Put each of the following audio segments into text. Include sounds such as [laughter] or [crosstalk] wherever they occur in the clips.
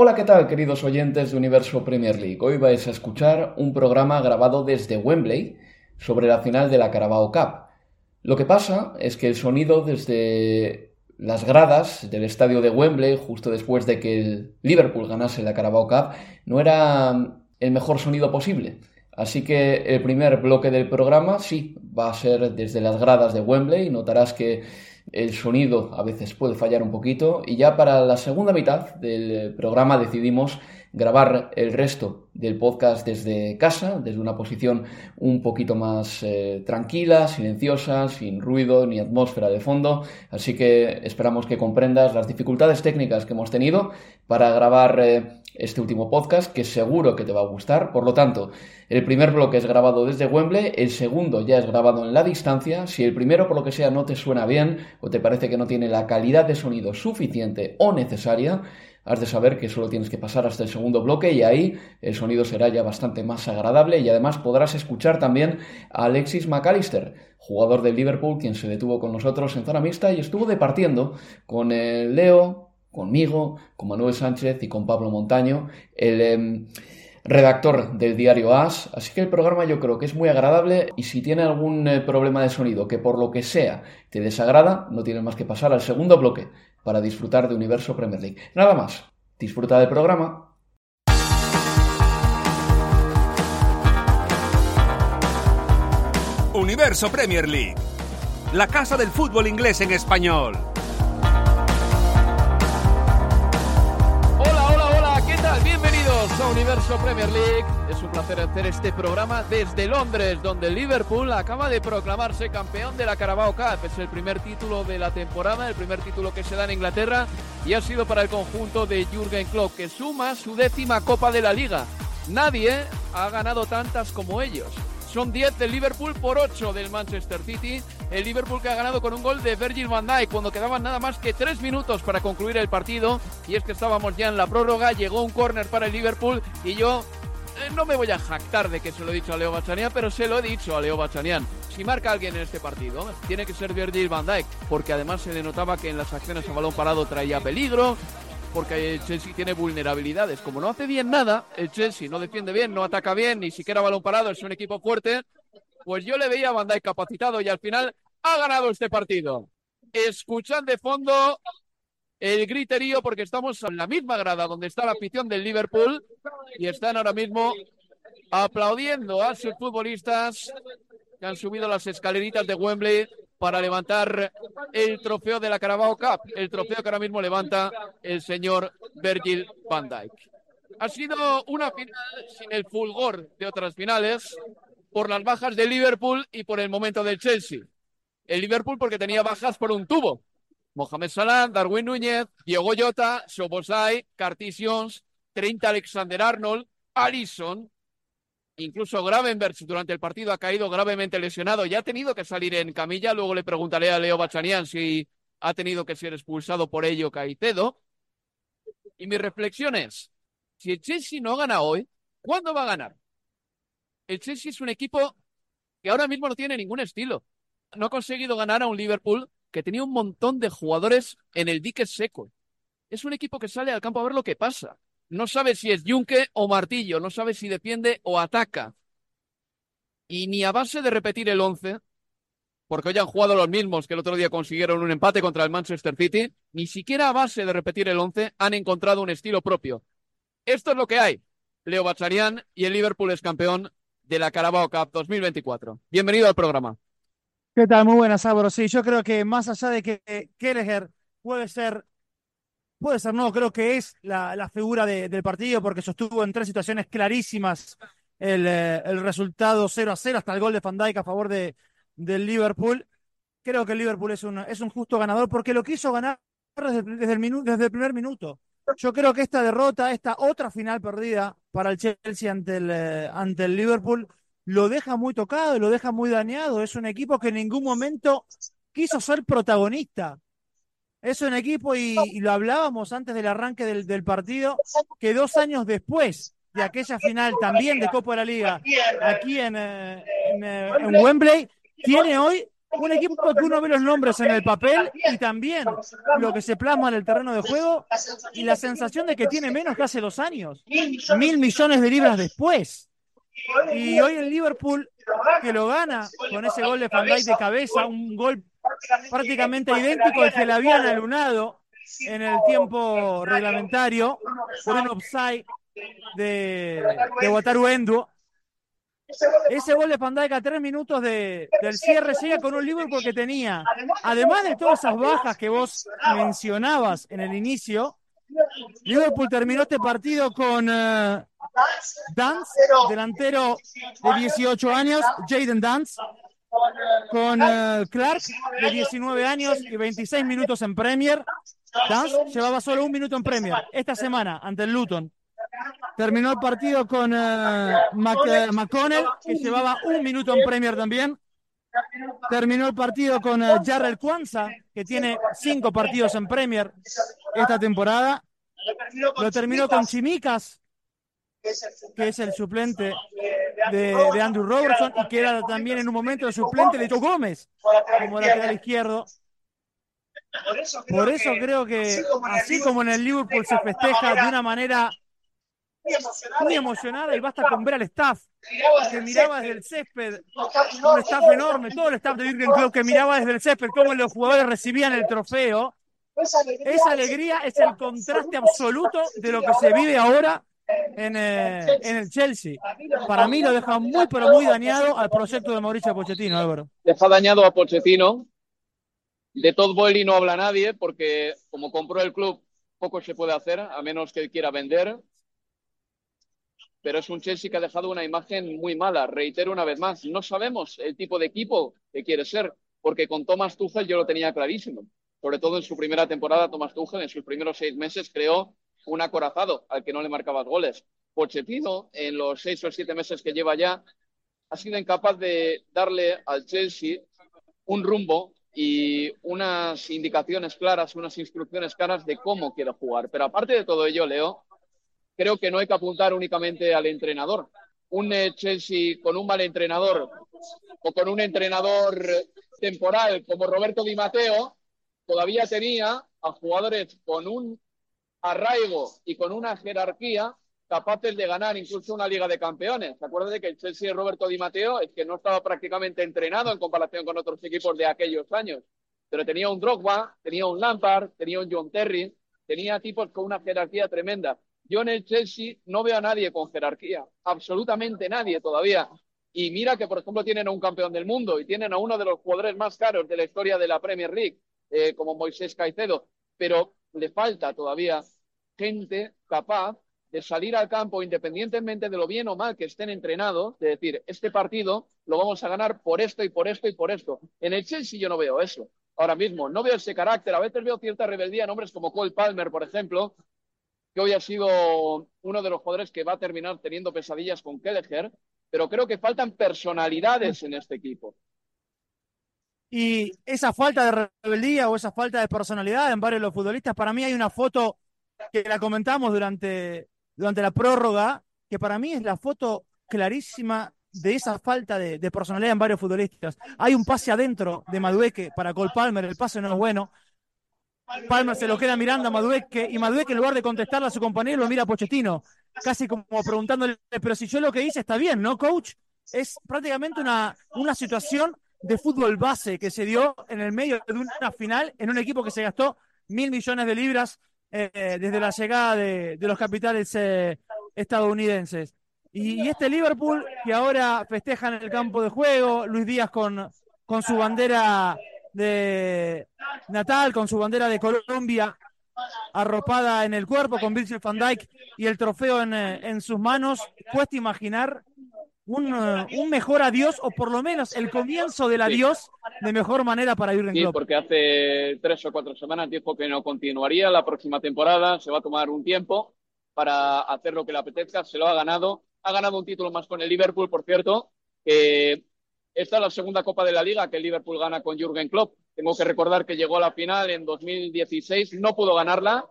Hola, ¿qué tal, queridos oyentes de Universo Premier League? Hoy vais a escuchar un programa grabado desde Wembley sobre la final de la Carabao Cup. Lo que pasa es que el sonido desde las gradas del estadio de Wembley, justo después de que el Liverpool ganase la Carabao Cup, no era el mejor sonido posible. Así que el primer bloque del programa sí va a ser desde las gradas de Wembley. Notarás que el sonido a veces puede fallar un poquito y ya para la segunda mitad del programa decidimos grabar el resto del podcast desde casa, desde una posición un poquito más eh, tranquila, silenciosa, sin ruido ni atmósfera de fondo, así que esperamos que comprendas las dificultades técnicas que hemos tenido para grabar eh, este último podcast, que seguro que te va a gustar. Por lo tanto, el primer bloque es grabado desde Wembley, el segundo ya es grabado en la distancia. Si el primero, por lo que sea, no te suena bien o te parece que no tiene la calidad de sonido suficiente o necesaria, has de saber que solo tienes que pasar hasta el segundo bloque y ahí el sonido será ya bastante más agradable y además podrás escuchar también a Alexis McAllister, jugador del Liverpool, quien se detuvo con nosotros en zona mixta y estuvo departiendo con el Leo, conmigo, con Manuel Sánchez y con Pablo Montaño, el eh, redactor del diario AS. Así que el programa yo creo que es muy agradable y si tiene algún eh, problema de sonido que por lo que sea te desagrada, no tienes más que pasar al segundo bloque para disfrutar de Universo Premier League. Nada más, disfruta del programa. Universo Premier League, la casa del fútbol inglés en español. Universo Premier League. Es un placer hacer este programa desde Londres, donde Liverpool acaba de proclamarse campeón de la Carabao Cup. Es el primer título de la temporada, el primer título que se da en Inglaterra y ha sido para el conjunto de Jürgen Klopp, que suma su décima Copa de la Liga. Nadie ha ganado tantas como ellos. Son 10 del Liverpool por 8 del Manchester City. El Liverpool que ha ganado con un gol de Virgil van Dijk cuando quedaban nada más que 3 minutos para concluir el partido. Y es que estábamos ya en la prórroga, llegó un córner para el Liverpool y yo eh, no me voy a jactar de que se lo he dicho a Leo Bachanian, pero se lo he dicho a Leo Bachanian. Si marca alguien en este partido, tiene que ser Virgil van Dijk, porque además se denotaba que en las acciones a balón parado traía peligro, porque el Chelsea tiene vulnerabilidades. Como no hace bien nada, el Chelsea no defiende bien, no ataca bien, ni siquiera balón parado, es un equipo fuerte, pues yo le veía a Dijk capacitado y al final ha ganado este partido. Escuchan de fondo el griterío porque estamos en la misma grada donde está la afición del Liverpool y están ahora mismo aplaudiendo a sus futbolistas que han subido las escaleritas de Wembley para levantar el trofeo de la Carabao Cup, el trofeo que ahora mismo levanta el señor Virgil van Dijk. Ha sido una final sin el fulgor de otras finales por las bajas de Liverpool y por el momento del Chelsea. El Liverpool porque tenía bajas por un tubo. Mohamed Salah, Darwin Núñez, Diego Jota, Sobosai, Curtis Jones, Trent Alexander-Arnold, Allison, Incluso Gravenberch durante el partido ha caído gravemente lesionado y ha tenido que salir en camilla. Luego le preguntaré a Leo Bachanian si ha tenido que ser expulsado por ello Caicedo. Y mi reflexión es, si el Chelsea no gana hoy, ¿cuándo va a ganar? El Chelsea es un equipo que ahora mismo no tiene ningún estilo. No ha conseguido ganar a un Liverpool que tenía un montón de jugadores en el dique seco. Es un equipo que sale al campo a ver lo que pasa no sabe si es yunque o martillo, no sabe si defiende o ataca. Y ni a base de repetir el once, porque hoy han jugado los mismos que el otro día consiguieron un empate contra el Manchester City, ni siquiera a base de repetir el once han encontrado un estilo propio. Esto es lo que hay. Leo Bacharian y el Liverpool es campeón de la Carabao Cup 2024. Bienvenido al programa. ¿Qué tal? Muy buenas, Álvaro. Sí, yo creo que más allá de que Kelleher puede ser, puede ser, no, creo que es la, la figura de, del partido porque sostuvo en tres situaciones clarísimas el, eh, el resultado 0 a 0 hasta el gol de Van a favor de, del Liverpool. Creo que el Liverpool es un, es un justo ganador porque lo quiso ganar desde, el, desde el primer minuto. Yo creo que esta derrota, esta otra final perdida para el Chelsea ante el, eh, ante el Liverpool, lo deja muy tocado lo deja muy dañado. Es un equipo que en ningún momento quiso ser protagonista. Es un equipo, y, y lo hablábamos antes del arranque del, del, partido, que dos años después de aquella final también de Copa de la Liga aquí en, eh, en, eh, en Wembley, tiene hoy un equipo que uno ve los nombres en el papel y también lo que se plasma en el terreno de juego y la sensación de que tiene menos que hace dos años, mil millones de libras después. Y hoy el Liverpool que lo gana con ese gol de Van Dijk de cabeza, un gol prácticamente idéntico al que le habían alunado en el tiempo reglamentario por un offside de, de Wataru Endo. Ese gol de Van Dijk a tres minutos de, del cierre llega con un Liverpool que tenía, además de todas esas bajas que vos mencionabas en el inicio, Liverpool terminó este partido con uh, Dance, delantero de 18 años, Jaden Dance, con uh, Clark, de 19 años y 26 minutos en Premier. Dance llevaba solo un minuto en Premier esta semana ante el Luton. Terminó el partido con uh, McConnell, que llevaba un minuto en Premier también. Terminó el partido con Jarrell Kwanza, que tiene cinco partidos en Premier esta temporada. Lo terminó con Chimicas, que es el suplente de, de, Andrew Robertson y que era también en un momento el suplente de Joe Gómez, como lateral izquierdo. Por eso creo que, así como en el Liverpool se festeja de una manera muy emocionada y basta con ver al staff que miraba desde el césped, un staff enorme, todo el staff de Jürgen Klopp que miraba desde el césped cómo los jugadores recibían el trofeo. Esa alegría es el contraste absoluto de lo que se vive ahora en, eh, en, el Chelsea. Para mí lo deja muy, pero muy dañado al proyecto de Mauricio Pochettino, Álvaro. Deja dañado a Pochettino. De Todd Boehly no habla nadie porque como compró el club poco se puede hacer a menos que quiera vender. Pero es un Chelsea que ha dejado una imagen muy mala. Reitero una vez más, no sabemos el tipo de equipo que quiere ser, porque con Thomas Tuchel yo lo tenía clarísimo. Sobre todo en su primera temporada, Thomas Tuchel en sus primeros seis meses creó un acorazado al que no le marcabas goles. Pochettino, en los seis o siete meses que lleva ya, ha sido incapaz de darle al Chelsea un rumbo y unas indicaciones claras, unas instrucciones claras de cómo quiere jugar. Pero aparte de todo ello, Leo, creo que no hay que apuntar únicamente al entrenador. Un Chelsea con un mal entrenador o con un entrenador temporal como Roberto Di Matteo todavía tenía a jugadores con un arraigo y con una jerarquía capaces de ganar incluso una Liga de Campeones. ¿Se acuerdan de que el Chelsea de Roberto Di Matteo es que no estaba prácticamente entrenado en comparación con otros equipos de aquellos años? Pero tenía un Drogba, tenía un Lampard, tenía un John Terry, tenía tipos con una jerarquía tremenda. Yo en el Chelsea no veo a nadie con jerarquía, absolutamente nadie todavía. Y mira que, por ejemplo, tienen a un campeón del mundo y tienen a uno de los jugadores más caros de la historia de la Premier League, eh, como Moisés Caicedo, pero le falta todavía gente capaz de salir al campo independientemente de lo bien o mal que estén entrenados, de decir, este partido lo vamos a ganar por esto y por esto y por esto. En el Chelsea yo no veo eso. Ahora mismo, no veo ese carácter. A veces veo cierta rebeldía en hombres como Cole Palmer, por ejemplo, que hoy ha sido uno de los jugadores que va a terminar teniendo pesadillas con Kelleher, pero creo que faltan personalidades en este equipo. Y esa falta de rebeldía o esa falta de personalidad en varios de los futbolistas, para mí hay una foto que la comentamos durante, durante la prórroga, que para mí es la foto clarísima de esa falta de, personalidad en varios futbolistas. Hay un pase adentro de Madueque para Cole Palmer, el pase no es bueno. Palmer se lo queda mirando a Madueque y Madueque en lugar de contestarle a su compañero lo mira a Pochettino, casi como preguntándole, pero si yo lo que hice está bien, ¿no, coach? Es prácticamente una, una situación de fútbol base que se dio en el medio de una final en un equipo que se gastó mil millones de libras eh, desde la llegada de, de los capitales eh, estadounidenses. Y, este Liverpool que ahora festeja en el campo de juego, Luis Díaz con, con su bandera de Natal, con su bandera de Colombia arropada en el cuerpo, con Virgil van Dijk y el trofeo en, eh, en sus manos, cuesta imaginar un, uh, un, mejor adiós o por lo menos el comienzo del adiós sí. de mejor manera para Jürgen sí, Klopp. porque hace tres o cuatro semanas dijo que no continuaría la próxima temporada, se va a tomar un tiempo para hacer lo que le apetezca, se lo ha ganado, ha ganado un título más con el Liverpool, por cierto, que esta es la segunda Copa de la Liga que el Liverpool gana con Jürgen Klopp. Tengo que recordar que llegó a la final en 2016, no pudo ganarla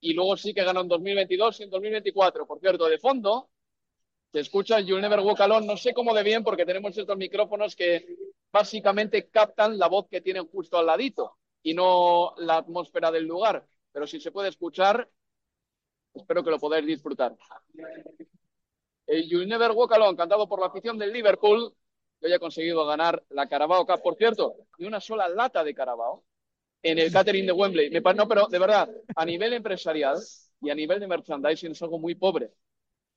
y luego sí que ganó en 2022 y en 2024. Por cierto, de fondo se escucha You'll Never Walk no sé cómo de bien porque tenemos estos micrófonos que básicamente captan la voz que tienen justo al ladito y no la atmósfera del lugar. Pero si se puede escuchar, espero que lo podáis disfrutar. El You'll Never Walk cantado por la afición del Liverpool, que hoy conseguido ganar la Carabao Cup. Por cierto, ni una sola lata de Carabao en el catering de Wembley. No, pero de verdad, a nivel empresarial y a nivel de merchandising es algo muy pobre.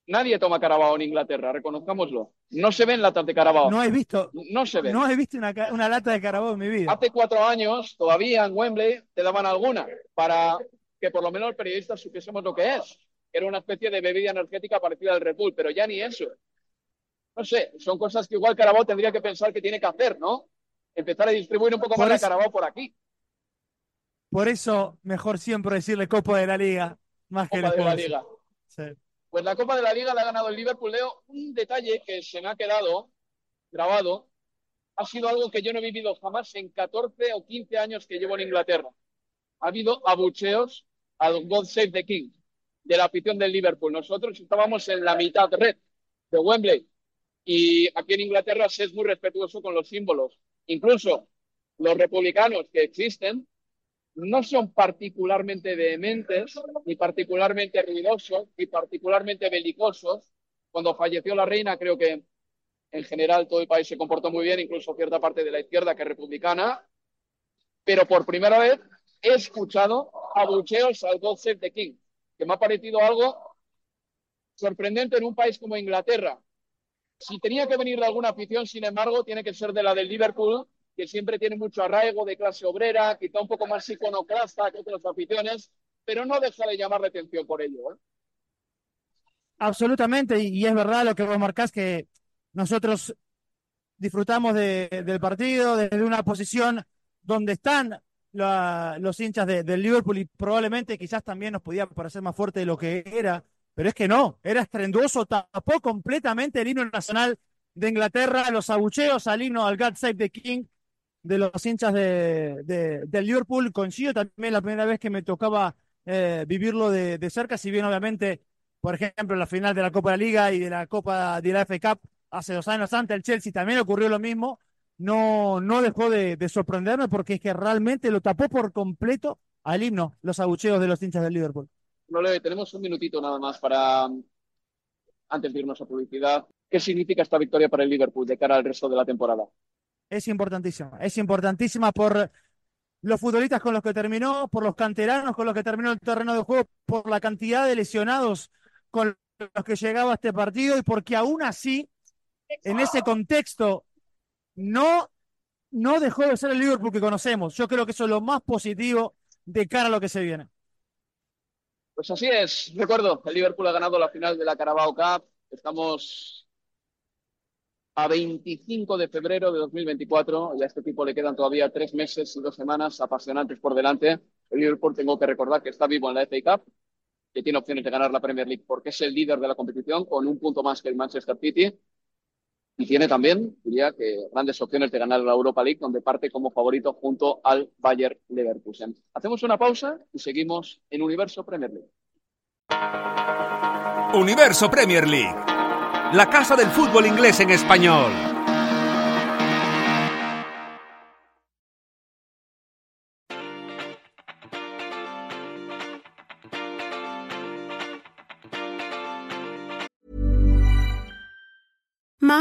Nadie toma Carabao en Inglaterra, reconozcámoslo. No se ven latas de Carabao. No he visto. No se ven. No he visto una, una lata de Carabao en mi vida. Hace cuatro años, todavía en Wembley, te daban alguna para que por lo menos los periodistas supiésemos lo que es. Era una especie de bebida energética parecida al Red Bull, pero ya ni eso. No sé, son cosas que igual Carabao tendría que pensar que tiene que hacer, ¿no? Empezar a distribuir un poco por más eso, de Carabao por aquí. Por eso, mejor siempre decirle Copa de la Liga, más Copa que el de la Liga. Sí. Pues la Copa de la Liga la ha ganado el Liverpool. Leo, un detalle que se me ha quedado grabado ha sido algo que yo no he vivido jamás en 14 o 15 años que llevo en Inglaterra. Ha habido abucheos al God Save the King de la afición del Liverpool. Nosotros estábamos en la mitad red de Wembley y aquí en Inglaterra se es muy respetuoso con los símbolos. Incluso los republicanos que existen no son particularmente vehementes, ni particularmente ruidosos, ni particularmente belicosos. Cuando falleció la reina, creo que en general todo el país se comportó muy bien, incluso cierta parte de la izquierda que es republicana. Pero por primera vez he escuchado abucheos al God Save the King, que me ha parecido algo sorprendente en un país como Inglaterra. Si tenía que venir de alguna afición, sin embargo, tiene que ser de la del Liverpool, que siempre tiene mucho arraigo de clase obrera, quizá un poco más iconoclasta que otras aficiones, pero no deja de llamar la atención por ello. ¿eh? Absolutamente, y, es verdad lo que vos marcás, que nosotros disfrutamos de, del partido desde una posición donde están los hinchas de, del Liverpool y probablemente quizás también nos podía parecer más fuerte de lo que era, pero es que no, era estrenduoso, tapó completamente el himno nacional de Inglaterra, los abucheos al himno al God Save the King de los hinchas de, de, del Liverpool. Coincido también la primera vez que me tocaba eh, vivirlo de, de, cerca, si bien obviamente, por ejemplo, la final de la Copa de la Liga y de la Copa de la FA Cup hace dos años antes, el Chelsea también ocurrió lo mismo. No, no dejó de, de sorprenderme porque es que realmente lo tapó por completo al himno los abucheos de los hinchas del Liverpool. No le tenemos un minutito nada más para antes de irnos a publicidad. ¿Qué significa esta victoria para el Liverpool de cara al resto de la temporada? Es importantísima. Es importantísima por los futbolistas con los que terminó, por los canteranos con los que terminó el terreno de juego, por la cantidad de lesionados con los que llegaba este partido y porque aún así, en ese contexto, no, no dejó de ser el Liverpool que conocemos. Yo creo que eso es lo más positivo de cara a lo que se viene. Pues así es. Recuerdo, el Liverpool ha ganado la final de la Carabao Cup. Estamos a 25 de febrero de 2024 y a este equipo le quedan todavía tres meses y dos semanas apasionantes por delante. El Liverpool tengo que recordar que está vivo en la FA Cup, que tiene opciones de ganar la Premier League porque es el líder de la competición con un punto más que el Manchester City y tiene también, diría que grandes opciones de ganar la Europa League donde parte como favorito junto al Bayer Leverkusen. Hacemos una pausa y seguimos en Universo Premier League. Universo Premier League la casa del fútbol inglés en español.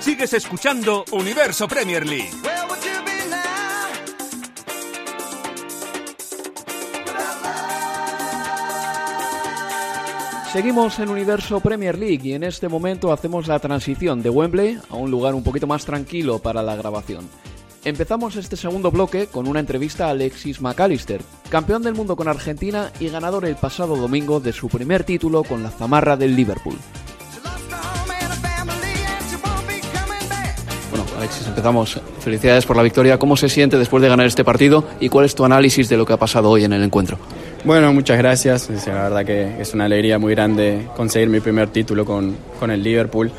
Sigues escuchando Universo Premier League. Seguimos en Universo Premier League y en este momento hacemos la transición de Wembley a un lugar un poquito más tranquilo para la grabación. Empezamos este segundo bloque con una entrevista a Alexis McAllister, campeón del mundo con Argentina y ganador el pasado domingo de su primer título con la zamarra del Liverpool. Alexis, empezamos. Felicidades por la victoria. ¿Cómo se siente después de ganar este partido y cuál es tu análisis de lo que ha pasado hoy en el encuentro? Bueno, muchas gracias. La verdad que es una alegría muy grande conseguir mi primer título con, con el Liverpool.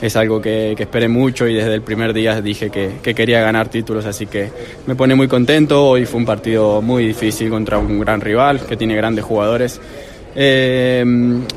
Es algo que, que esperé mucho y desde el primer día dije que, que quería ganar títulos, así que me pone muy contento. Hoy fue un partido muy difícil contra un gran rival que tiene grandes jugadores. Eh,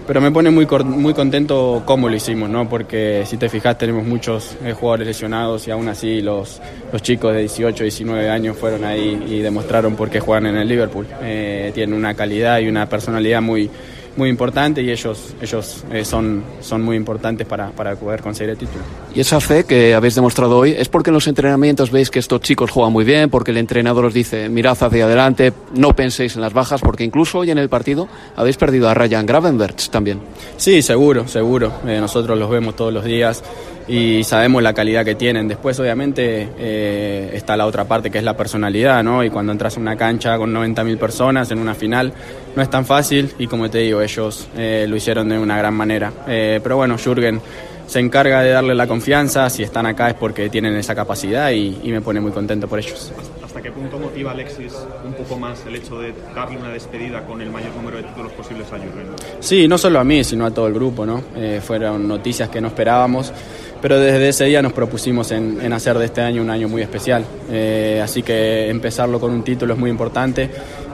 pero me pone muy, muy contento cómo lo hicimos, ¿no? porque si te fijas tenemos muchos eh, jugadores lesionados y aún así los, los chicos de 18, 19 años fueron ahí y demostraron por qué juegan en el Liverpool. Eh, tienen una calidad y una personalidad muy, muy importante y ellos, ellos eh, son, son muy importantes para, para poder conseguir el título. Y esa fe que habéis demostrado hoy es porque en los entrenamientos veis que estos chicos juegan muy bien, porque el entrenador os dice mirad hacia adelante, no penséis en las bajas, porque incluso hoy en el partido habéis perdido a Ryan Gravenberch también. Sí, seguro, seguro. Eh, nosotros los vemos todos los días y sabemos la calidad que tienen. Después, obviamente, eh, está la otra parte que es la personalidad, ¿no? Y cuando entras a una cancha con 90.000 personas en una final, no es tan fácil y como te digo, ellos eh, lo hicieron de una gran manera. Eh, pero bueno, Jürgen se encarga de darle la confianza. Si están acá es porque tienen esa capacidad y, y me pone muy contento por ellos. ¿Hasta qué punto motiva Alexis un poco más el hecho de darle una despedida con el mayor número de títulos posibles a Jürgen? Sí, no solo a mí, sino a todo el grupo, ¿no? Eh, fueron noticias que no esperábamos, pero desde ese día nos propusimos en, en hacer de este año un año muy especial. Eh, así que empezarlo con un título es muy importante,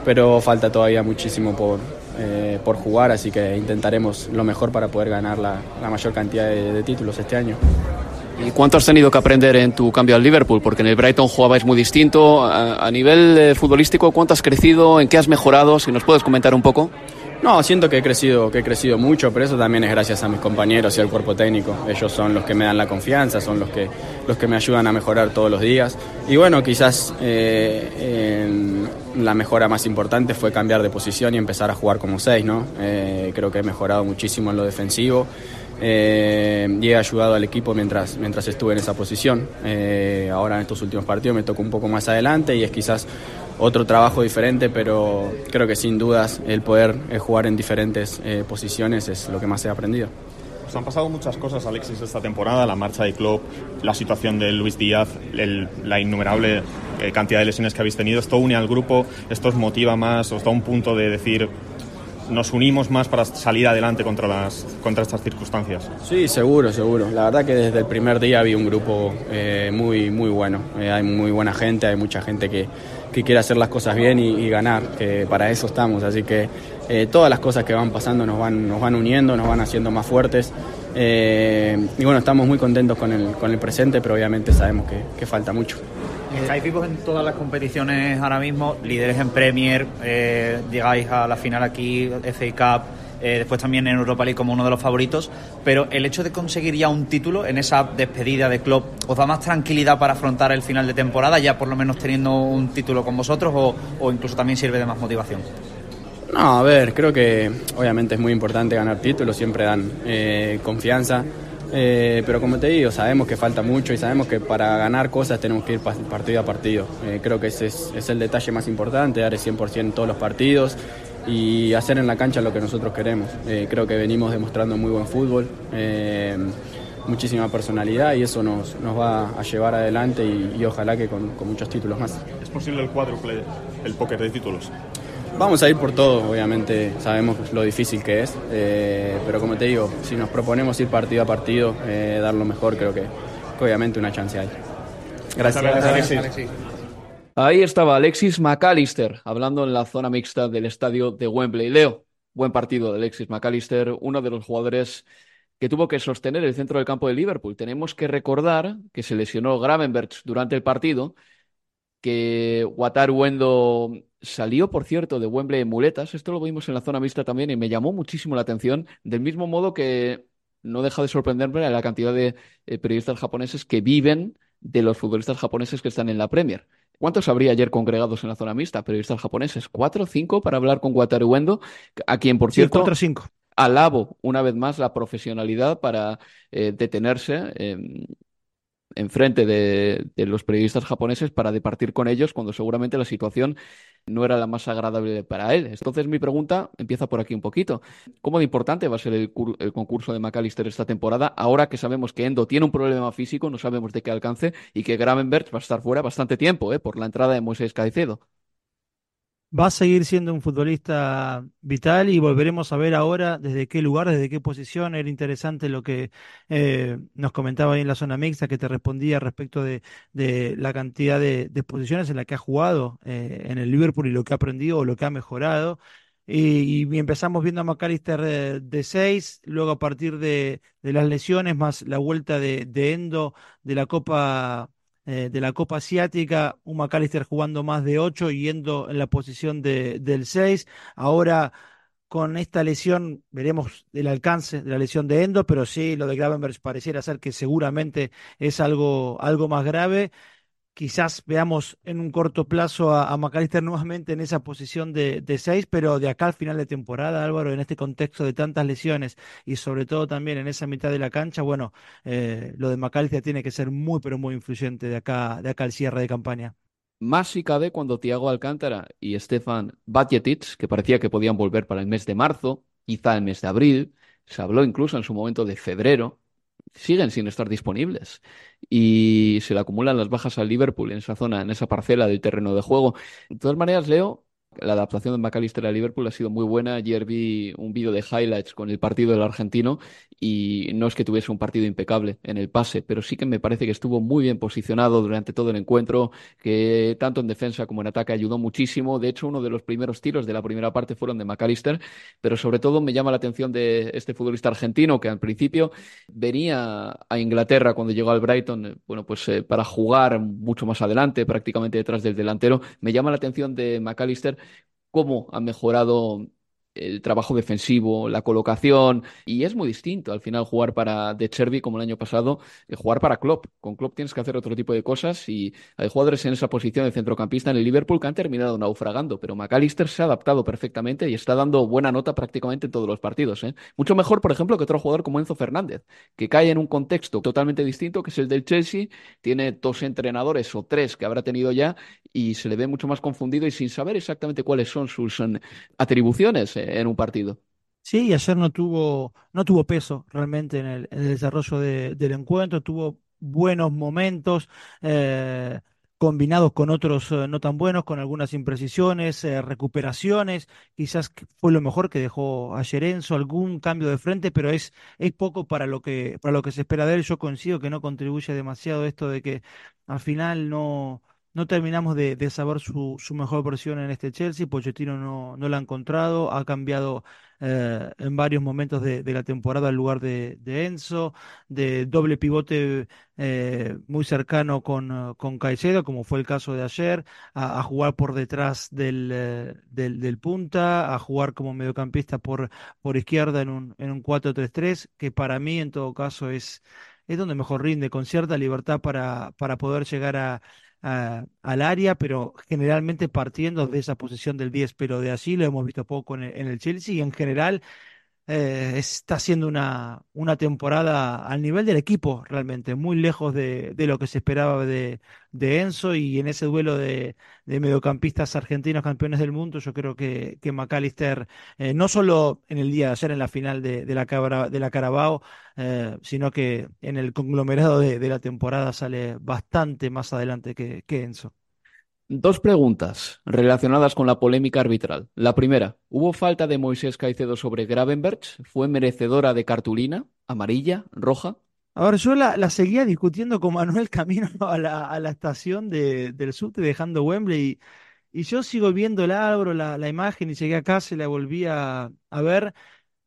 pero falta todavía muchísimo por, eh, por jugar, así que intentaremos lo mejor para poder ganar la, la mayor cantidad de, títulos este año. ¿Y cuánto has tenido que aprender en tu cambio al Liverpool? Porque en el Brighton jugabais muy distinto. A, a nivel eh, futbolístico, ¿cuánto has crecido? ¿En qué has mejorado? Si nos puedes comentar un poco. No, siento que he crecido, que he crecido mucho, pero eso también es gracias a mis compañeros y al cuerpo técnico. Ellos son los que me dan la confianza, son los que, los que me ayudan a mejorar todos los días. Y bueno, quizás eh, la mejora más importante fue cambiar de posición y empezar a jugar como seis, ¿no? Eh, creo que he mejorado muchísimo en lo defensivo. eh, y he ayudado al equipo mientras, mientras estuve en esa posición. Ahora en estos últimos partidos me tocó un poco más adelante y es quizás otro trabajo diferente, pero creo que sin dudas el poder eh, jugar en diferentes eh, posiciones es lo que más he aprendido. Pues han pasado muchas cosas, Alexis, esta temporada. La marcha de Klopp, la situación de Luis Díaz, el- la innumerable eh, cantidad de lesiones que habéis tenido. Esto une al grupo, esto os motiva más, os da un punto de decir nos unimos más para salir adelante contra, las, contra estas circunstancias. Sí, seguro, seguro. La verdad que desde el primer día había un grupo eh, muy, muy bueno. Eh, hay muy buena gente, hay mucha gente que, que quiere hacer las cosas bien y, ganar, que para eso estamos. Así que eh, todas las cosas que van pasando nos van, nos van uniendo, nos van haciendo más fuertes. y bueno, estamos muy contentos con el, con el presente, pero obviamente sabemos que, que falta mucho. Estáis vivos en todas las competiciones ahora mismo, líderes en Premier, eh, llegáis a la final aquí, FA Cup, eh, después también en Europa League como uno de los favoritos, pero el hecho de conseguir ya un título en esa despedida de club, ¿os da más tranquilidad para afrontar el final de temporada, ya por lo menos teniendo un título con vosotros, o, incluso también sirve de más motivación? No, a ver, creo que obviamente es muy importante ganar títulos, siempre dan eh, confianza. Eh, pero como te digo, sabemos que falta mucho y sabemos que para ganar cosas tenemos que ir partido a partido. Eh, creo que ese es, el detalle más importante, dar el 100% en todos los partidos y hacer en la cancha lo que nosotros queremos. Eh, creo que venimos demostrando muy buen fútbol, muchísima personalidad y eso nos, nos, va a llevar adelante y, ojalá que con, con, muchos títulos más. ¿Es posible el cuádruple, el póker de títulos? Vamos a ir por todo, obviamente sabemos lo difícil que es, eh, pero como te digo, si nos proponemos ir partido a partido, eh, dar lo mejor, creo que, obviamente una chance hay. Gracias, Alexis. Ahí estaba Alexis McAllister hablando en la zona mixta del estadio de Wembley. Leo, buen partido de Alexis McAllister, uno de los jugadores que tuvo que sostener el centro del campo de Liverpool. Tenemos que recordar que se lesionó Gravenberch durante el partido, que Wataru Wendo Salió, por cierto, de Wembley en muletas. Esto lo vimos en la zona mixta también y me llamó muchísimo la atención. Del mismo modo que no deja de sorprenderme la cantidad de eh, periodistas japoneses que viven de los futbolistas japoneses que están en la Premier. ¿Cuántos habría ayer congregados en la zona mixta? Periodistas japoneses. ¿Cuatro o cinco para hablar con Wataru Wendo? A quien, por cierto. cuatro o cinco. Alabo una vez más la profesionalidad para eh, detenerse enfrente de, de, los periodistas japoneses para departir con ellos cuando seguramente la situación no era la más agradable para él. Entonces mi pregunta empieza por aquí un poquito. ¿Cómo de importante va a ser el, concurso de McAllister esta temporada ahora que sabemos que Endo tiene un problema físico, no sabemos de qué alcance y que Gravenberg va a estar fuera bastante tiempo ¿eh? por la entrada de Moisés Caicedo? Va a seguir siendo un futbolista vital y volveremos a ver ahora desde qué lugar, desde qué posición. Era interesante lo que eh, nos comentaba ahí en la zona mixta, que te respondía respecto de, la cantidad de, posiciones en la que ha jugado eh, en el Liverpool y lo que ha aprendido o lo que ha mejorado. Y, empezamos viendo a McAllister de, de seis, luego a partir de, las lesiones, más la vuelta de Endo de la Copa eh, de la Copa Asiática, un McAllister jugando más de 8 y yendo en la posición de, del 6. Ahora con esta lesión veremos el alcance de la lesión de Endo, pero sí, lo de Gravenberg pareciera ser que seguramente es algo, algo más grave quizás veamos en un corto plazo a, a nuevamente en esa posición de, seis, pero de acá al final de temporada, Álvaro, en este contexto de tantas lesiones y sobre todo también en esa mitad de la cancha, bueno, eh, lo de McAllister tiene que ser muy, pero muy influyente de acá, de acá al cierre de campaña. Más si cabe cuando Thiago Alcántara y Stefan Batjetic, que parecía que podían volver para el mes de marzo, quizá el mes de abril, se habló incluso en su momento de febrero, siguen sin estar disponibles. Y se le acumulan las bajas al Liverpool en esa zona, en esa parcela del terreno de juego. De todas maneras, Leo, la adaptación de McAllister a Liverpool ha sido muy buena. Ayer vi un vídeo de highlights con el partido del argentino y no es que tuviese un partido impecable en el pase, pero sí que me parece que estuvo muy bien posicionado durante todo el encuentro, que tanto en defensa como en ataque ayudó muchísimo. De hecho, uno de los primeros tiros de la primera parte fueron de McAllister, pero sobre todo me llama la atención de este futbolista argentino que al principio venía a Inglaterra cuando llegó al Brighton, bueno, pues eh, para jugar mucho más adelante, prácticamente detrás del delantero. Me llama la atención de McAllister cómo ha mejorado el trabajo defensivo, la colocación, y es muy distinto al final jugar para De Cherby como el año pasado, eh, jugar para Klopp. Con Klopp tienes que hacer otro tipo de cosas y hay jugadores en esa posición de centrocampista en el Liverpool que han terminado naufragando, pero McAllister se ha adaptado perfectamente y está dando buena nota prácticamente en todos los partidos. ¿eh? Mucho mejor, por ejemplo, que otro jugador como Enzo Fernández, que cae en un contexto totalmente distinto, que es el del Chelsea, tiene dos entrenadores o tres que habrá tenido ya y se le ve mucho más confundido y sin saber exactamente cuáles son sus eh, en un partido. Sí, y ayer no tuvo, no tuvo peso realmente en el, desarrollo del encuentro, tuvo buenos momentos. Eh, combinados con otros eh, no tan buenos, con algunas imprecisiones, eh, recuperaciones, quizás fue lo mejor que dejó ayer Enzo, algún cambio de frente, pero es, es poco para lo que, para lo que se espera de él. Yo coincido que no contribuye demasiado esto de que al final no, no terminamos de, saber su, mejor versión en este Chelsea. Pochettino no, la ha encontrado, ha cambiado eh, en varios momentos de, la temporada el lugar de, Enzo, de doble pivote eh, muy cercano con, con Caicedo, como fue el caso de ayer, a, jugar por detrás del, eh, del, punta, a jugar como mediocampista por, por izquierda en un, en un 4-3-3, que para mí en todo caso es, donde mejor rinde, con cierta libertad para poder llegar a al área, pero generalmente partiendo de esa posición del 10, pero de allí lo hemos visto poco en el, en el Chelsea y en general eh, está siendo una, una temporada al nivel del equipo realmente, muy lejos de, de lo que se esperaba de, de Enzo y en ese duelo de, de mediocampistas argentinos campeones del mundo, yo creo que, que McAllister, eh, no solo en el día de ayer en la final de, la, Cabra- de la Carabao, eh, sino que en el conglomerado de la temporada sale bastante más adelante que, que Enzo. Dos preguntas relacionadas con la polémica arbitral. La primera, ¿hubo falta de Moisés Caicedo sobre Gravenberch? ¿Fue merecedora de cartulina? ¿Amarilla? ¿Roja? A ver, yo la, seguía discutiendo con Manuel camino [laughs] a la, estación de, del subte dejando Wembley y, yo sigo viendo el abro la, imagen y llegué a casa y la volví a, a ver.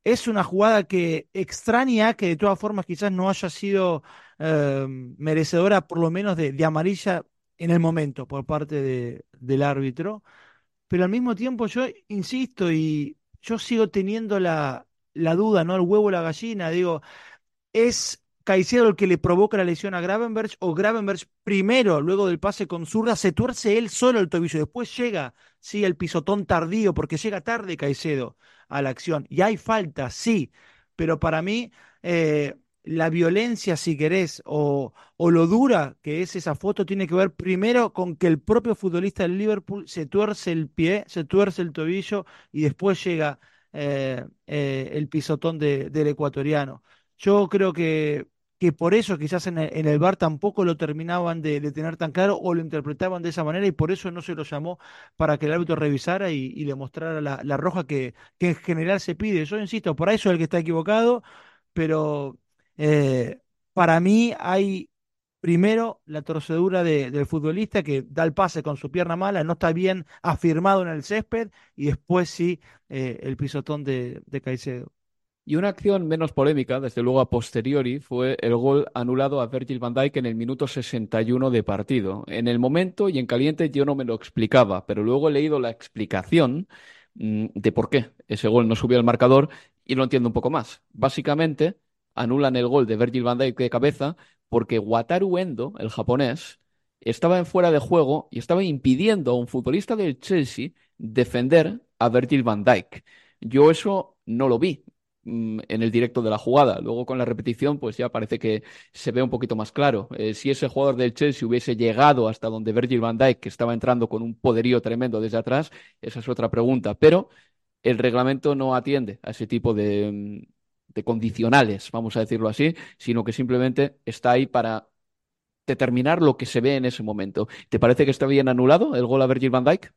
Es una jugada que extraña, que de todas formas quizás no haya sido eh, merecedora por lo menos de, de amarilla en el momento por parte de, del árbitro, pero al mismo tiempo yo insisto y yo sigo teniendo la, la duda, ¿no? El huevo o la gallina, digo. ¿Es Caicedo el que le provoca la lesión a Gravenberch o Gravenberch primero, luego del pase con zurda, se tuerce él solo el tobillo? Después llega, sí, el pisotón tardío, porque llega tarde Caicedo a la acción. Y hay falta, sí, pero para mí eh, la violencia, si querés, o, o lo dura que es esa foto, tiene que ver primero con que el propio futbolista del Liverpool se tuerce el pie, se tuerce el tobillo y después llega eh, eh, el pisotón de- del ecuatoriano. Yo creo que, que por eso quizás en el, en el VAR tampoco lo terminaban de, de tener tan claro o lo interpretaban de esa manera y por eso no se lo llamó para que el árbitro revisara y, y le mostrara la, la roja que, que en general se pide. Yo insisto, por eso es el que está equivocado, pero eh, para mí hay primero la torcedura de- del futbolista que da el pase con su pierna mala, no está bien afirmado en el césped y después sí eh, el pisotón de, de Caicedo. Y una acción menos polémica, desde luego a posteriori, fue el gol anulado a Virgil van Dijk en el minuto 61 de partido. En el momento y en caliente yo no me lo explicaba, pero luego he leído la explicación mm, de por qué ese gol no subió al marcador y lo entiendo un poco más. Básicamente, anulan el gol de Virgil van Dijk de cabeza porque Wataru Endo, el japonés, estaba fuera de juego y estaba impidiendo a un futbolista del Chelsea defender a Virgil van Dijk. Yo eso no lo vi mm, en el directo de la jugada. Luego con la repetición, pues ya parece que se ve un poquito más claro. Eh, si ese jugador del Chelsea hubiese llegado hasta donde Virgil van Dijk, que estaba entrando con un poderío tremendo desde atrás, esa es otra pregunta. Pero el reglamento no atiende a ese tipo de, mm, de condicionales, vamos a decirlo así, sino que simplemente está ahí para determinar lo que se ve en ese momento. ¿Te parece que está bien anulado el gol a Virgil van Dijk?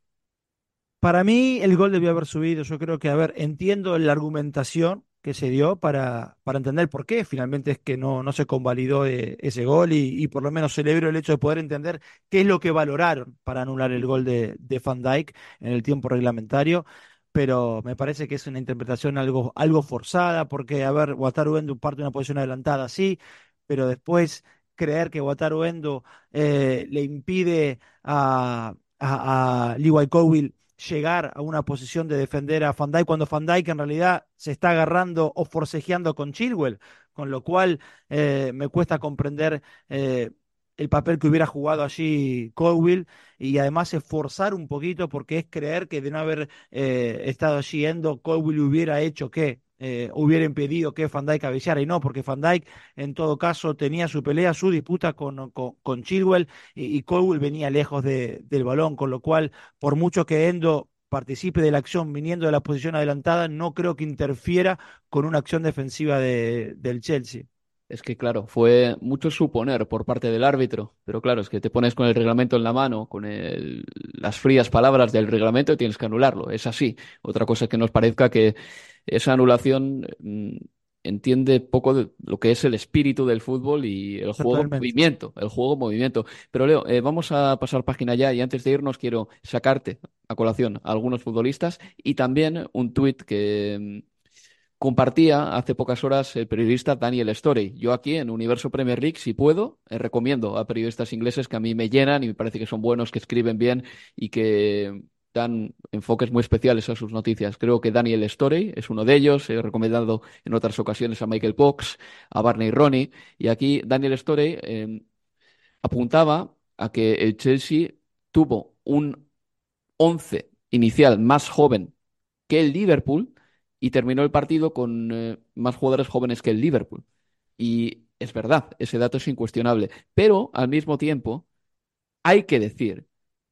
Para mí el gol debió haber subido. Yo creo que, a ver, entiendo la argumentación que se dio para, para entender por qué. Finalmente es que no, no se convalidó eh, ese gol y, y por lo menos celebro el hecho de poder entender qué es lo que valoraron para anular el gol de, de Van Dijk en el tiempo reglamentario. Pero me parece que es una interpretación algo, algo forzada, porque, a ver, Wataru Endo parte de una posición adelantada, sí, pero después creer que Wataru Endo eh, le impide a, a, a Levi Colwill llegar a una posición de defender a Van Dijk cuando Van en realidad se está agarrando o forcejeando con Chilwell, con lo cual eh, me cuesta comprender eh, el papel que hubiera jugado allí Colwill y además esforzar un poquito porque es creer que de no haber eh, estado allí Endo, Colwill hubiera hecho que eh, hubiera impedido que Van Dijk cabeceara y no, porque Van Dijk en todo caso tenía su pelea, su disputa con, con, Chilwell y, y venía lejos de, del balón, con lo cual por mucho que Endo participe de la acción viniendo de la posición adelantada, no creo que interfiera con una acción defensiva de, del Chelsea. Es que, claro, fue mucho suponer por parte del árbitro, pero claro, es que te pones con el reglamento en la mano, con el- las frías palabras del reglamento y tienes que anularlo. Es así. Otra cosa es que nos parezca que esa anulación mm, entiende poco de lo que es el espíritu del fútbol y el juego movimiento, el juego movimiento. Pero Leo, eh, vamos a pasar página ya y antes de irnos quiero sacarte a colación a algunos futbolistas y también un tuit que mm, compartía hace pocas horas el periodista Daniel Storey. Yo aquí en Universo Premier League, si puedo, eh, recomiendo a periodistas ingleses que a mí me llenan y me parece que son buenos, que escriben bien y que dan enfoques muy especiales a sus noticias. Creo que Daniel Storey es uno de ellos. He recomendado en otras ocasiones a Michael Cox, a Barney Ronnie. Y aquí Daniel Storey eh, apuntaba a que el Chelsea tuvo un once inicial más joven que el Liverpool y terminó el partido con eh, más jugadores jóvenes que el Liverpool. Y es verdad, ese dato es incuestionable. Pero al mismo tiempo, hay que decir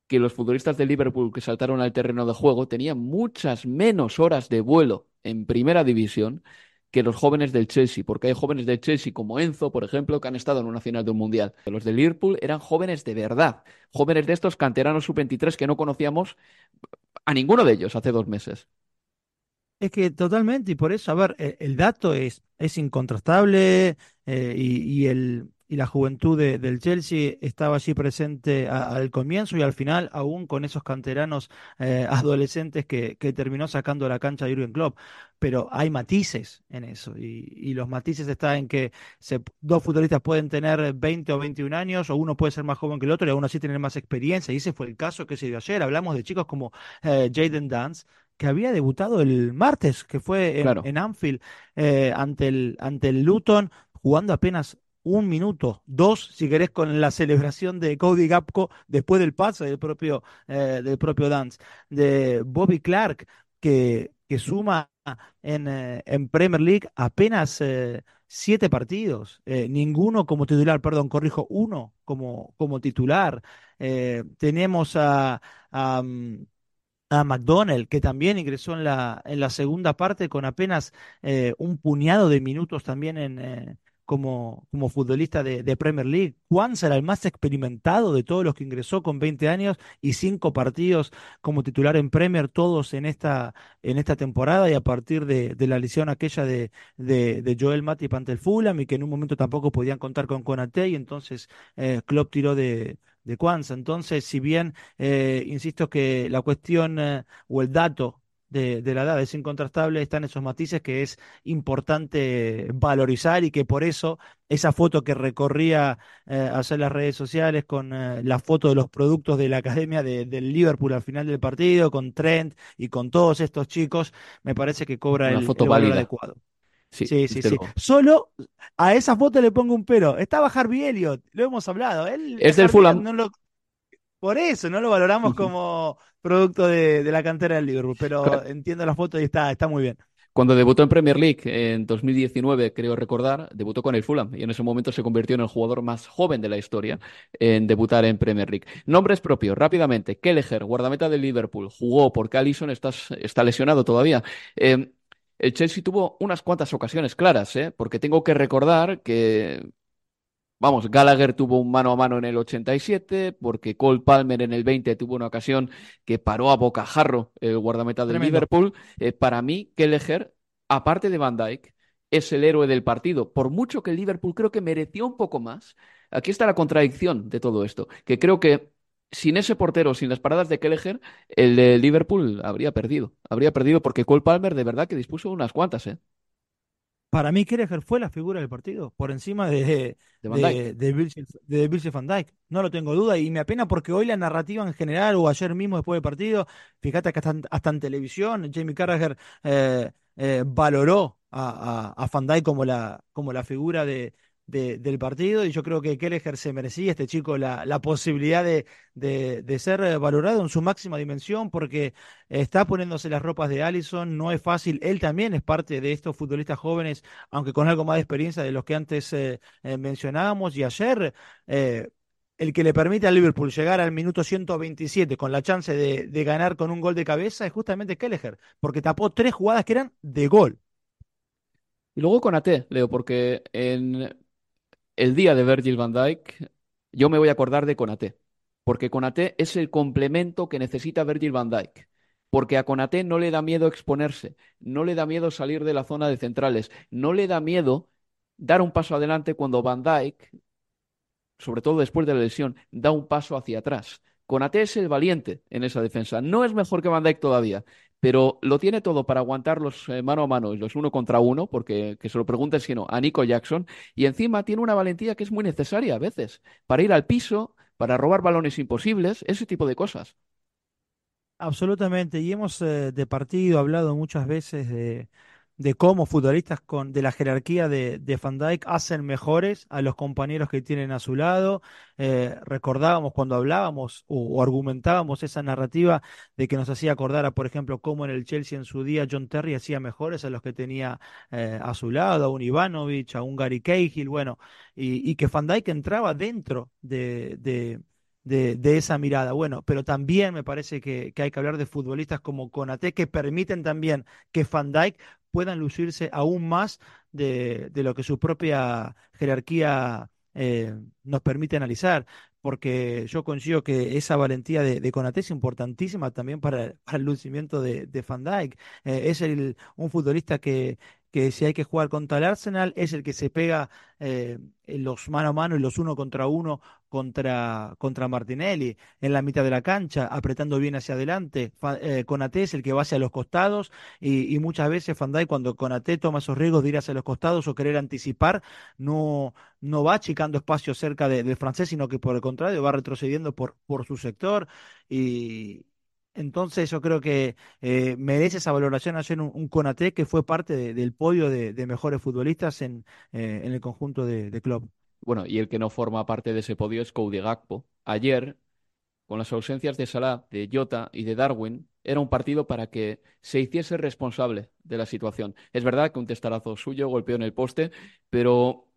que los futbolistas de Liverpool que saltaron al terreno de juego tenían muchas menos horas de vuelo en primera división que los jóvenes del Chelsea, porque hay jóvenes del Chelsea como Enzo, por ejemplo, que han estado en una final de un mundial. Los de Liverpool eran jóvenes de verdad, jóvenes de estos canteranos sub-23 que no conocíamos a ninguno de ellos hace dos meses. Es que totalmente, y por eso, a ver, e- el, dato es, es incontrastable eh, y, y el, y la juventud de- del Chelsea estaba allí presente al comienzo y al final, aún con esos canteranos eh, [laughs] adolescentes que, que terminó sacando la cancha Jürgen Klopp. Pero hay matices en eso, y, y los matices están en que se- dos futbolistas pueden tener 20 o 21 años, o uno puede ser más joven que el otro y aún así tener más experiencia, y ese fue el caso que se dio ayer. Hablamos de chicos como eh, Jaden Dance que había debutado el martes, que fue en, Claro. en Anfield eh, ante el, ante el Luton, jugando apenas un minuto, dos, si querés, con la celebración de Cody Gapco después del pase del propio, eh, del propio Dance, de Bobby Clark, que, que suma en, eh, en Premier League apenas eh, siete partidos, ninguno como titular, perdón, corrijo, uno como, como titular. Tenemos a, a, mm, a McDonnell, que también ingresó en la, en la segunda parte con apenas eh, un puñado de minutos también en, eh, como, como futbolista de, de Premier League. Juan será el más experimentado de todos los que ingresó con 20 años y cinco partidos como titular en Premier, todos en esta, en esta temporada y a partir de, la lesión aquella de, de, Joel Matip ante el Fulham y que en un momento tampoco podían contar con Konate y entonces eh, Klopp tiró de, de Kwanza. Entonces, si bien eh, insisto que la cuestión eh, o el dato de, de la edad es incontrastable, están esos matices que es importante valorizar y que por eso esa foto que recorría eh, hacia las redes sociales con eh, la foto de los productos de la academia de- del Liverpool al final del partido, con Trent y con todos estos chicos, me parece que cobra Una el, foto el valor válida. adecuado. Sí, Sí, sí. Solo a esa foto le pongo un pero. Estaba Harvey Elliott, lo hemos hablado. Él, Es del Fulham. No lo- por eso no lo valoramos como producto de, de la cantera del Liverpool, pero Claro. entiendo la foto y está, está muy bien. Cuando debutó en Premier League en 2019, creo recordar, debutó con el Fulham y en ese momento se convirtió en el jugador más joven de la historia en debutar en Premier League. Nombres propios, rápidamente. Kelleher, guardameta del Liverpool, jugó porque Alisson está, está lesionado todavía. Eh, el Chelsea tuvo unas cuantas ocasiones claras, ¿eh? porque tengo que recordar que Vamos, Gallagher tuvo un mano a mano en el 87, porque Cole Palmer en el 20 tuvo una ocasión que paró a bocajarro el guardameta del Tremendo. Liverpool. Eh, para mí, Kelleher, aparte de Van Dijk, es el héroe del partido. Por mucho que el Liverpool creo que mereció un poco más, aquí está la contradicción de todo esto, que creo que sin ese portero, sin las paradas de Kelleher, el de Liverpool habría perdido. Habría perdido porque Cole Palmer de verdad que dispuso unas cuantas, ¿eh? Para mí, Kelleher fue la figura del partido, por encima de, De Van de, Dijk. de Virgil, de Virgil van Dijk. No lo tengo duda y me apena porque hoy la narrativa en general o ayer mismo después del partido, fíjate que hasta, en- hasta en televisión, Jamie Carragher eh, eh, valoró a, a, a Van Dijk como la, como la figura de, de- del partido y yo creo que Kelleher se merecía, este chico, la, la posibilidad de, de, de ser valorado en su máxima dimensión porque está poniéndose las ropas de Allison, no es fácil, él también es parte de estos futbolistas jóvenes, aunque con algo más de experiencia de los que antes eh, eh, mencionábamos y ayer... eh, el que le permite al Liverpool llegar al minuto 127 con la chance de, de ganar con un gol de cabeza es justamente Kelleher, porque tapó tres jugadas que eran de gol. Y luego con AT, Leo, porque en el día de Virgil van Dijk, yo me voy a acordar de Konaté, porque Konaté es el complemento que necesita Virgil van Dijk. Porque a Konaté no le da miedo exponerse, no le da miedo salir de la zona de centrales, no le da miedo dar un paso adelante cuando Van Dijk, sobre todo después de la lesión, da un paso hacia atrás. Konaté es el valiente en esa defensa. No es mejor que Van Dijk todavía, pero lo tiene todo para aguantar los eh, mano a mano y los uno contra uno, porque que se lo pregunten si no, a Nico Jackson. Y encima tiene una valentía que es muy necesaria a veces, para ir al piso, para robar balones imposibles, ese tipo de cosas. Absolutamente, y hemos eh, de partido hablado muchas veces de, de cómo futbolistas con, de la jerarquía de, de Van Dijk hacen mejores a los compañeros que tienen a su lado. Eh, recordábamos cuando hablábamos o, argumentábamos esa narrativa de que nos hacía acordar a, por ejemplo, cómo en el Chelsea en su día John Terry hacía mejores a los que tenía eh, a su lado, a un Ivanovic, a un Gary Cahill, bueno, y, y que Van Dijk entraba dentro de, de de, esa mirada. Bueno, pero también me parece que, que, hay que hablar de futbolistas como Conate que permiten también que Van Dijk puedan lucirse aún más de, lo que su propia jerarquía eh, nos permite analizar. Porque yo consigo que esa valentía de, de Konaté es importantísima también para, el lucimiento de, Van Dijk. Eh, es el, un futbolista que, que si hay que jugar contra el Arsenal es el que se pega eh, los mano a mano y los uno contra uno contra, contra Martinelli en la mitad de la cancha, apretando bien hacia adelante. Eh, Conate es el que va hacia los costados y, y muchas veces Fandai cuando Conate toma esos riesgos de ir hacia los costados o querer anticipar, no, no va achicando espacio cerca de, del francés, sino que por el contrario va retrocediendo por, por su sector y, entonces yo creo que eh, merece esa valoración ayer un, un Conate que fue parte de, del podio de, de, mejores futbolistas en, eh, en el conjunto de, de, club. Bueno, y el que no forma parte de ese podio es Cody Gakpo. Ayer, con las ausencias de Salah, de Jota y de Darwin, era un partido para que se hiciese responsable de la situación. Es verdad que un testarazo suyo golpeó en el poste, pero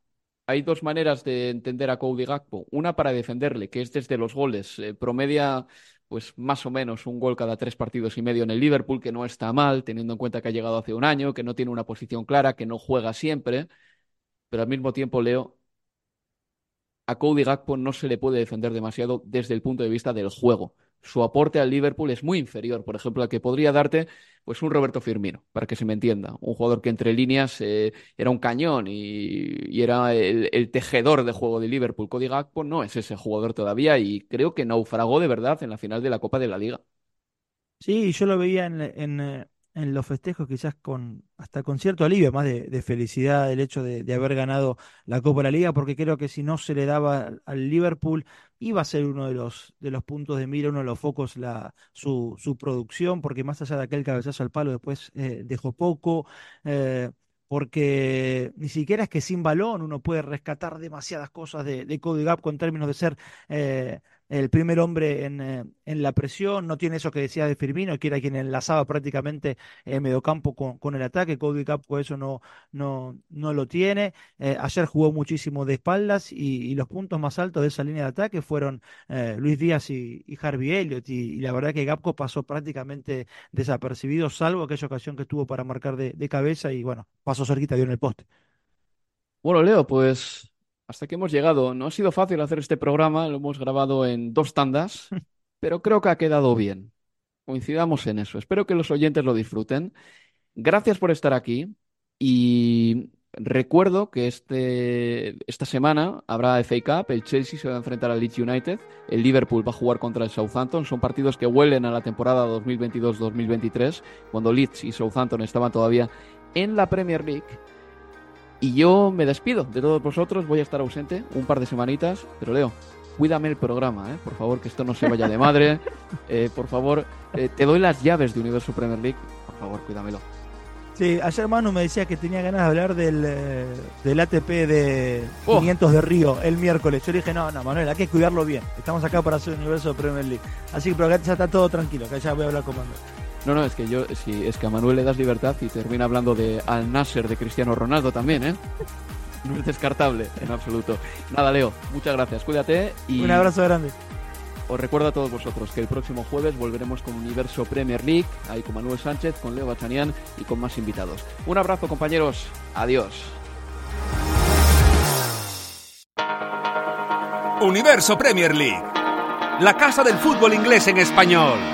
hay dos maneras de entender a Cody Gakpo. Una para defenderle, que es desde los goles. Eh, promedia pues más o menos un gol cada tres partidos y medio en el Liverpool, que no está mal, teniendo en cuenta que ha llegado hace un año, que no tiene una posición clara, que no juega siempre, pero al mismo tiempo, Leo, a Cody Gakpo no se le puede defender demasiado desde el punto de vista del juego. Su aporte al Liverpool es muy inferior, por ejemplo, al que podría darte pues un Roberto Firmino, para que se me entienda. Un jugador que entre líneas eh, era un cañón y, era el, tejedor de juego de Liverpool. Cody Gakpo no es ese jugador todavía y creo que naufragó de verdad en la final de la Copa de la Liga. Sí, yo lo veía en, en, en los festejos quizás con hasta con cierto alivio, más de, felicidad el hecho de, haber ganado la Copa de la Liga, porque creo que si no se le daba al Liverpool iba a ser uno de los, de los puntos de mira, uno de los focos la, su, su producción, porque más allá de aquel cabezazo al palo después eh, dejó poco. Eh, porque ni siquiera es que sin balón uno puede rescatar demasiadas cosas de, de Cody Gap en términos de ser eh, el primer hombre en, eh, en, la presión, no tiene eso que decía de Firmino, que era quien enlazaba prácticamente el mediocampo con, con el ataque, Cody Gapco eso no, no, no lo tiene, eh, ayer jugó muchísimo de espaldas y, los puntos más altos de esa línea de ataque fueron eh, Luis Díaz y, Harvey Elliott y, la verdad que Gapco pasó prácticamente desapercibido, salvo aquella ocasión que tuvo para marcar de, de cabeza y bueno, pasó cerquita, dio en el poste. Bueno, Leo, pues hasta que hemos llegado. No ha sido fácil hacer este programa, lo hemos grabado en dos tandas, [laughs] pero creo que ha quedado bien. Coincidamos en eso. Espero que los oyentes lo disfruten. Gracias por estar aquí y recuerdo que este, esta semana habrá FA Cup, el Chelsea se va a enfrentar al Leeds United, el Liverpool va a jugar contra el Southampton, son partidos que huelen a la temporada 2022-2023, cuando Leeds y Southampton estaban todavía en la Premier League. Y yo me despido de todos vosotros, voy a estar ausente un par de semanitas, pero Leo, cuídame el programa, ¿eh? por favor, que esto no se vaya de madre. [laughs] Eh, por favor, eh, te doy las llaves de Universo Premier League, por favor, cuídamelo. Sí, ayer Manu me decía que tenía ganas de hablar del, eh, del ATP de oh. 500 de Río el miércoles. Yo le dije, no, no, Manuel, hay que cuidarlo bien. Estamos acá para hacer Universo Premier League. Así que, pero acá ya está todo tranquilo, que ya voy a hablar con Manuel. No, no, es que yo, sí, es que a Manuel le das libertad y termina hablando de Al Nasser de Cristiano Ronaldo también, ¿eh? No es descartable, en absoluto. Nada, Leo, muchas gracias, cuídate y. Un abrazo grande. Os recuerdo a todos vosotros que el próximo jueves volveremos con Universo Premier League, ahí con Manuel Sánchez, con Leo Bachanian y con más invitados. Un abrazo, compañeros. Adiós. Universo Premier League. La casa del fútbol inglés en español.